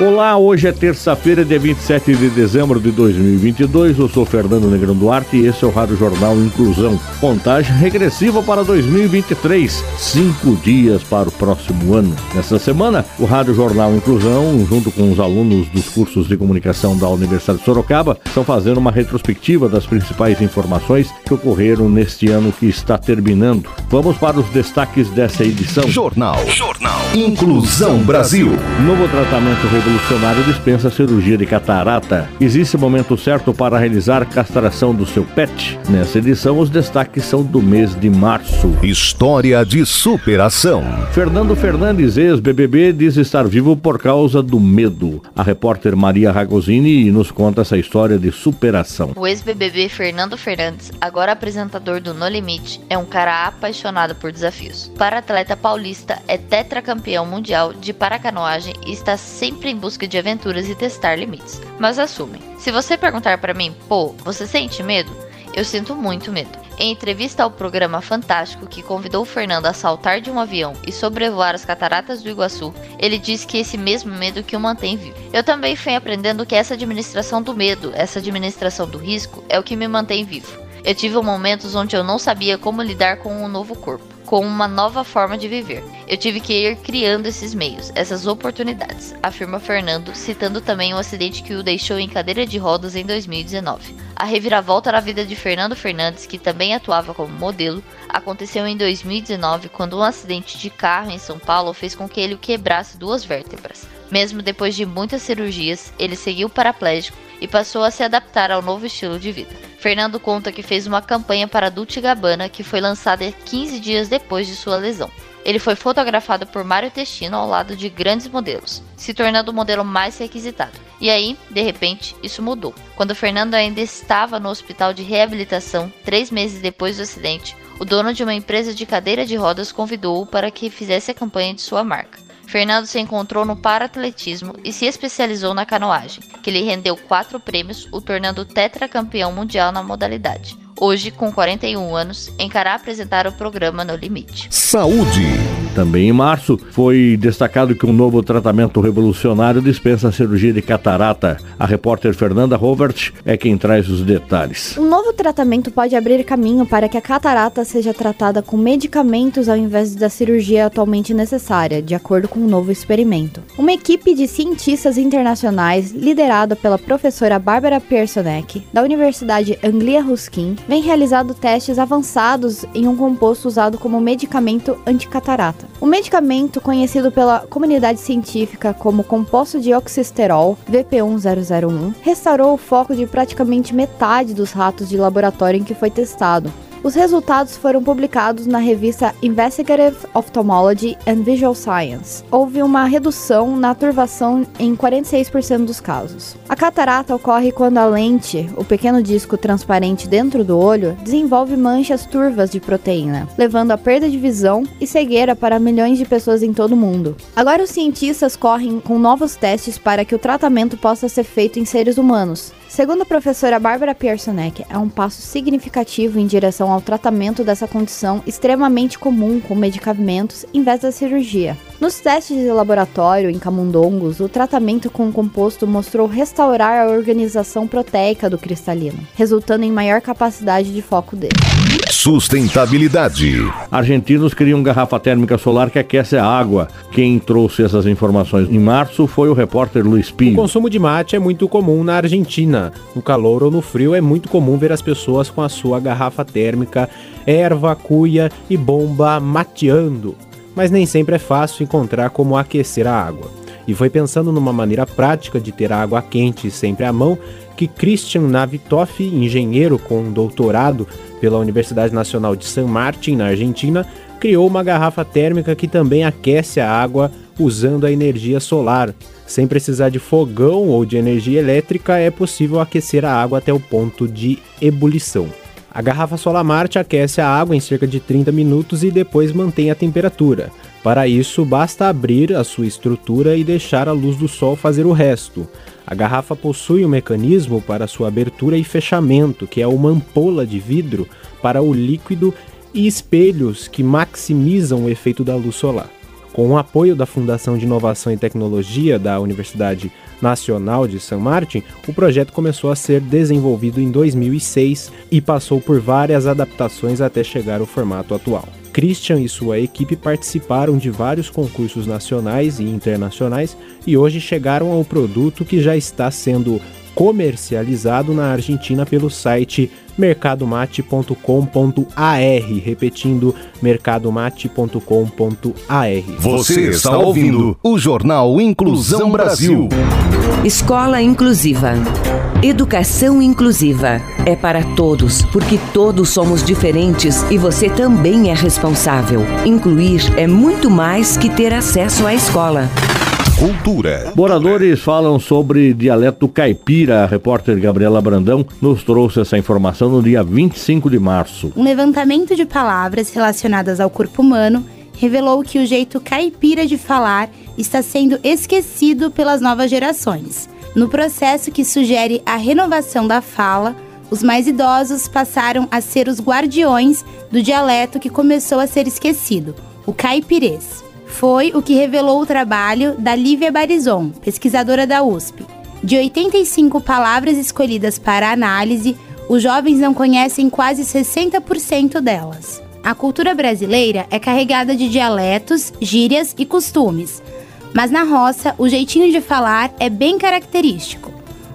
Olá, hoje é terça-feira, dia 27 de dezembro de 2022. Eu sou Fernando Negrão Duarte e esse é o Rádio Jornal Inclusão. Contagem regressiva para 2023, cinco dias para o próximo ano. Nesta semana, o Rádio Jornal Inclusão, junto com os alunos dos cursos de comunicação da Universidade de Sorocaba, estão fazendo uma retrospectiva das principais informações que ocorreram neste ano que está terminando. Vamos para os destaques dessa edição. Jornal. Jornal. Inclusão Brasil. Novo tratamento revolucionário dispensa cirurgia de catarata. Existe o momento certo para realizar a castração do seu pet? Nessa edição, os destaques são do mês de março. História de superação. Fernando Fernandes, ex-BBB, diz estar vivo por causa do medo. A repórter Maria Ragosini nos conta essa história de superação. O ex-BBB Fernando Fernandes, agora apresentador do No Limite, é um cara apaixonado por desafios. Para atleta paulista, é tetracampeão mundial de paracanoagem e está sempre em busca de aventuras e testar limites. Mas assumem. Se você perguntar para mim, pô, você sente medo? Eu sinto muito medo. Em entrevista ao programa Fantástico, que convidou o Fernando a saltar de um avião e sobrevoar as cataratas do Iguaçu, ele disse que esse mesmo medo que o mantém vivo. Eu também fui aprendendo que essa administração do medo, essa administração do risco, é o que me mantém vivo. Eu tive momentos onde eu não sabia como lidar com um novo corpo com uma nova forma de viver. Eu tive que ir criando esses meios, essas oportunidades, afirma Fernando, citando também o acidente que o deixou em cadeira de rodas em 2019. A reviravolta na vida de Fernando Fernandes, que também atuava como modelo, aconteceu em 2019 quando um acidente de carro em São Paulo fez com que ele quebrasse duas vértebras. Mesmo depois de muitas cirurgias, ele seguiu paraplégico e passou a se adaptar ao novo estilo de vida. Fernando conta que fez uma campanha para Dolce Gabbana que foi lançada 15 dias depois de sua lesão. Ele foi fotografado por Mário Testino ao lado de grandes modelos, se tornando o modelo mais requisitado. E aí, de repente, isso mudou. Quando Fernando ainda estava no hospital de reabilitação, três meses depois do acidente, o dono de uma empresa de cadeira de rodas convidou-o para que fizesse a campanha de sua marca. Fernando se encontrou no paratletismo e se especializou na canoagem, que lhe rendeu quatro prêmios, o tornando tetracampeão mundial na modalidade. Hoje, com 41 anos, encará apresentar o programa No Limite. Saúde. Também em março, foi destacado que um novo tratamento revolucionário dispensa a cirurgia de catarata. A repórter Fernanda Rovert é quem traz os detalhes. Um novo tratamento pode abrir caminho para que a catarata seja tratada com medicamentos ao invés da cirurgia atualmente necessária, de acordo com um novo experimento. Uma equipe de cientistas internacionais, liderada pela professora Barbara Piersonek, da Universidade Anglia Ruskin, vem realizando testes avançados em um composto usado como medicamento anticatarata. O medicamento, conhecido pela comunidade científica como composto de oxisterol VP1001, restaurou o foco de praticamente metade dos ratos de laboratório em que foi testado, os resultados foram publicados na revista Investigative Ophthalmology and Visual Science. Houve uma redução na turvação em 46% dos casos. A catarata ocorre quando a lente, o pequeno disco transparente dentro do olho, desenvolve manchas turvas de proteína, levando à perda de visão e cegueira para milhões de pessoas em todo o mundo. Agora os cientistas correm com novos testes para que o tratamento possa ser feito em seres humanos, Segundo a professora Bárbara Piersonek, é um passo significativo em direção ao tratamento dessa condição extremamente comum com medicamentos em vez da cirurgia. Nos testes de laboratório em camundongos, o tratamento com o composto mostrou restaurar a organização proteica do cristalino, resultando em maior capacidade de foco dele. Sustentabilidade. Argentinos criam garrafa térmica solar que aquece a água. Quem trouxe essas informações em março foi o repórter Luiz Pinho. O consumo de mate é muito comum na Argentina. No calor ou no frio é muito comum ver as pessoas com a sua garrafa térmica, erva, cuia e bomba mateando mas nem sempre é fácil encontrar como aquecer a água. E foi pensando numa maneira prática de ter água quente sempre à mão que Christian Navitoff, engenheiro com doutorado pela Universidade Nacional de San Martín, na Argentina, criou uma garrafa térmica que também aquece a água usando a energia solar. Sem precisar de fogão ou de energia elétrica, é possível aquecer a água até o ponto de ebulição. A garrafa Solamarte aquece a água em cerca de 30 minutos e depois mantém a temperatura. Para isso, basta abrir a sua estrutura e deixar a luz do sol fazer o resto. A garrafa possui um mecanismo para sua abertura e fechamento, que é uma ampola de vidro para o líquido e espelhos que maximizam o efeito da luz solar. Com o apoio da Fundação de Inovação e Tecnologia da Universidade Nacional de San Martin, o projeto começou a ser desenvolvido em 2006 e passou por várias adaptações até chegar ao formato atual. Christian e sua equipe participaram de vários concursos nacionais e internacionais e hoje chegaram ao produto que já está sendo comercializado na Argentina pelo site mercadomate.com.ar, repetindo mercadomate.com.ar. Você está ouvindo o Jornal Inclusão Brasil. Escola Inclusiva. Educação inclusiva é para todos, porque todos somos diferentes e você também é responsável. Incluir é muito mais que ter acesso à escola. Cultura. Moradores falam sobre dialeto caipira. A repórter Gabriela Brandão nos trouxe essa informação no dia 25 de março. Um levantamento de palavras relacionadas ao corpo humano revelou que o jeito caipira de falar está sendo esquecido pelas novas gerações. No processo que sugere a renovação da fala, os mais idosos passaram a ser os guardiões do dialeto que começou a ser esquecido, o caipirês foi o que revelou o trabalho da Lívia Barizon, pesquisadora da USP. De 85 palavras escolhidas para análise, os jovens não conhecem quase 60% delas. A cultura brasileira é carregada de dialetos, gírias e costumes, mas na roça o jeitinho de falar é bem característico.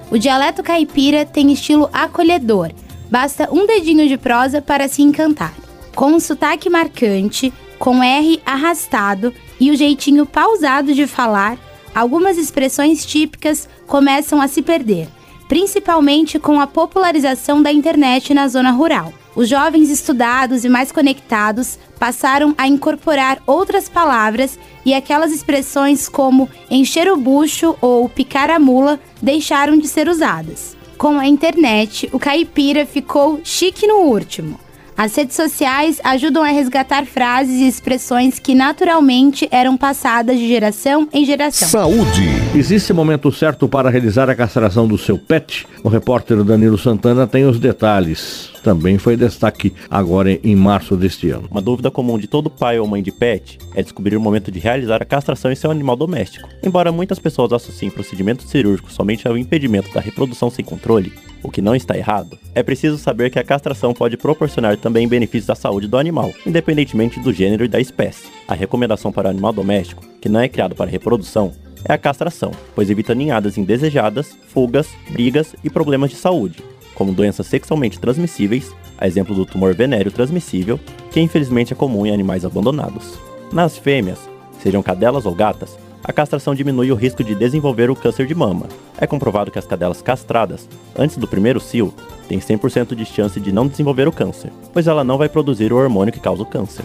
O dialeto caipira tem estilo acolhedor, basta um dedinho de prosa para se encantar. Com um sotaque marcante, com R arrastado e o jeitinho pausado de falar, algumas expressões típicas começam a se perder, principalmente com a popularização da internet na zona rural. Os jovens estudados e mais conectados passaram a incorporar outras palavras e aquelas expressões como encher o bucho ou picar a mula deixaram de ser usadas. Com a internet, o caipira ficou chique no último. As redes sociais ajudam a resgatar frases e expressões que naturalmente eram passadas de geração em geração. Saúde. Existe momento certo para realizar a castração do seu pet? O repórter Danilo Santana tem os detalhes. Também foi destaque agora em março deste ano. Uma dúvida comum de todo pai ou mãe de pet é descobrir o momento de realizar a castração em seu animal doméstico. Embora muitas pessoas associem procedimentos cirúrgicos somente ao impedimento da reprodução sem controle, o que não está errado, é preciso saber que a castração pode proporcionar também benefícios à saúde do animal, independentemente do gênero e da espécie. A recomendação para o animal doméstico, que não é criado para reprodução, é a castração, pois evita ninhadas indesejadas, fugas, brigas e problemas de saúde, como doenças sexualmente transmissíveis, a exemplo do tumor venéreo transmissível, que infelizmente é comum em animais abandonados. Nas fêmeas, sejam cadelas ou gatas, a castração diminui o risco de desenvolver o câncer de mama. É comprovado que as cadelas castradas, antes do primeiro cio, têm 100% de chance de não desenvolver o câncer, pois ela não vai produzir o hormônio que causa o câncer.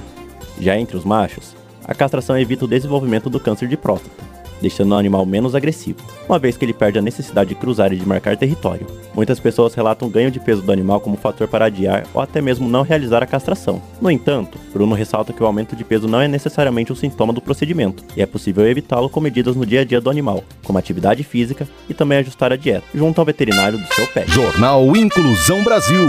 Já entre os machos, a castração evita o desenvolvimento do câncer de próstata, deixando o animal menos agressivo, uma vez que ele perde a necessidade de cruzar e de marcar território. Muitas pessoas relatam ganho de peso do animal como fator para adiar ou até mesmo não realizar a castração. No entanto, Bruno ressalta que o aumento de peso não é necessariamente um sintoma do procedimento, e é possível evitá-lo com medidas no dia a dia do animal, como atividade física e também ajustar a dieta, junto ao veterinário do seu pet. Jornal Inclusão Brasil.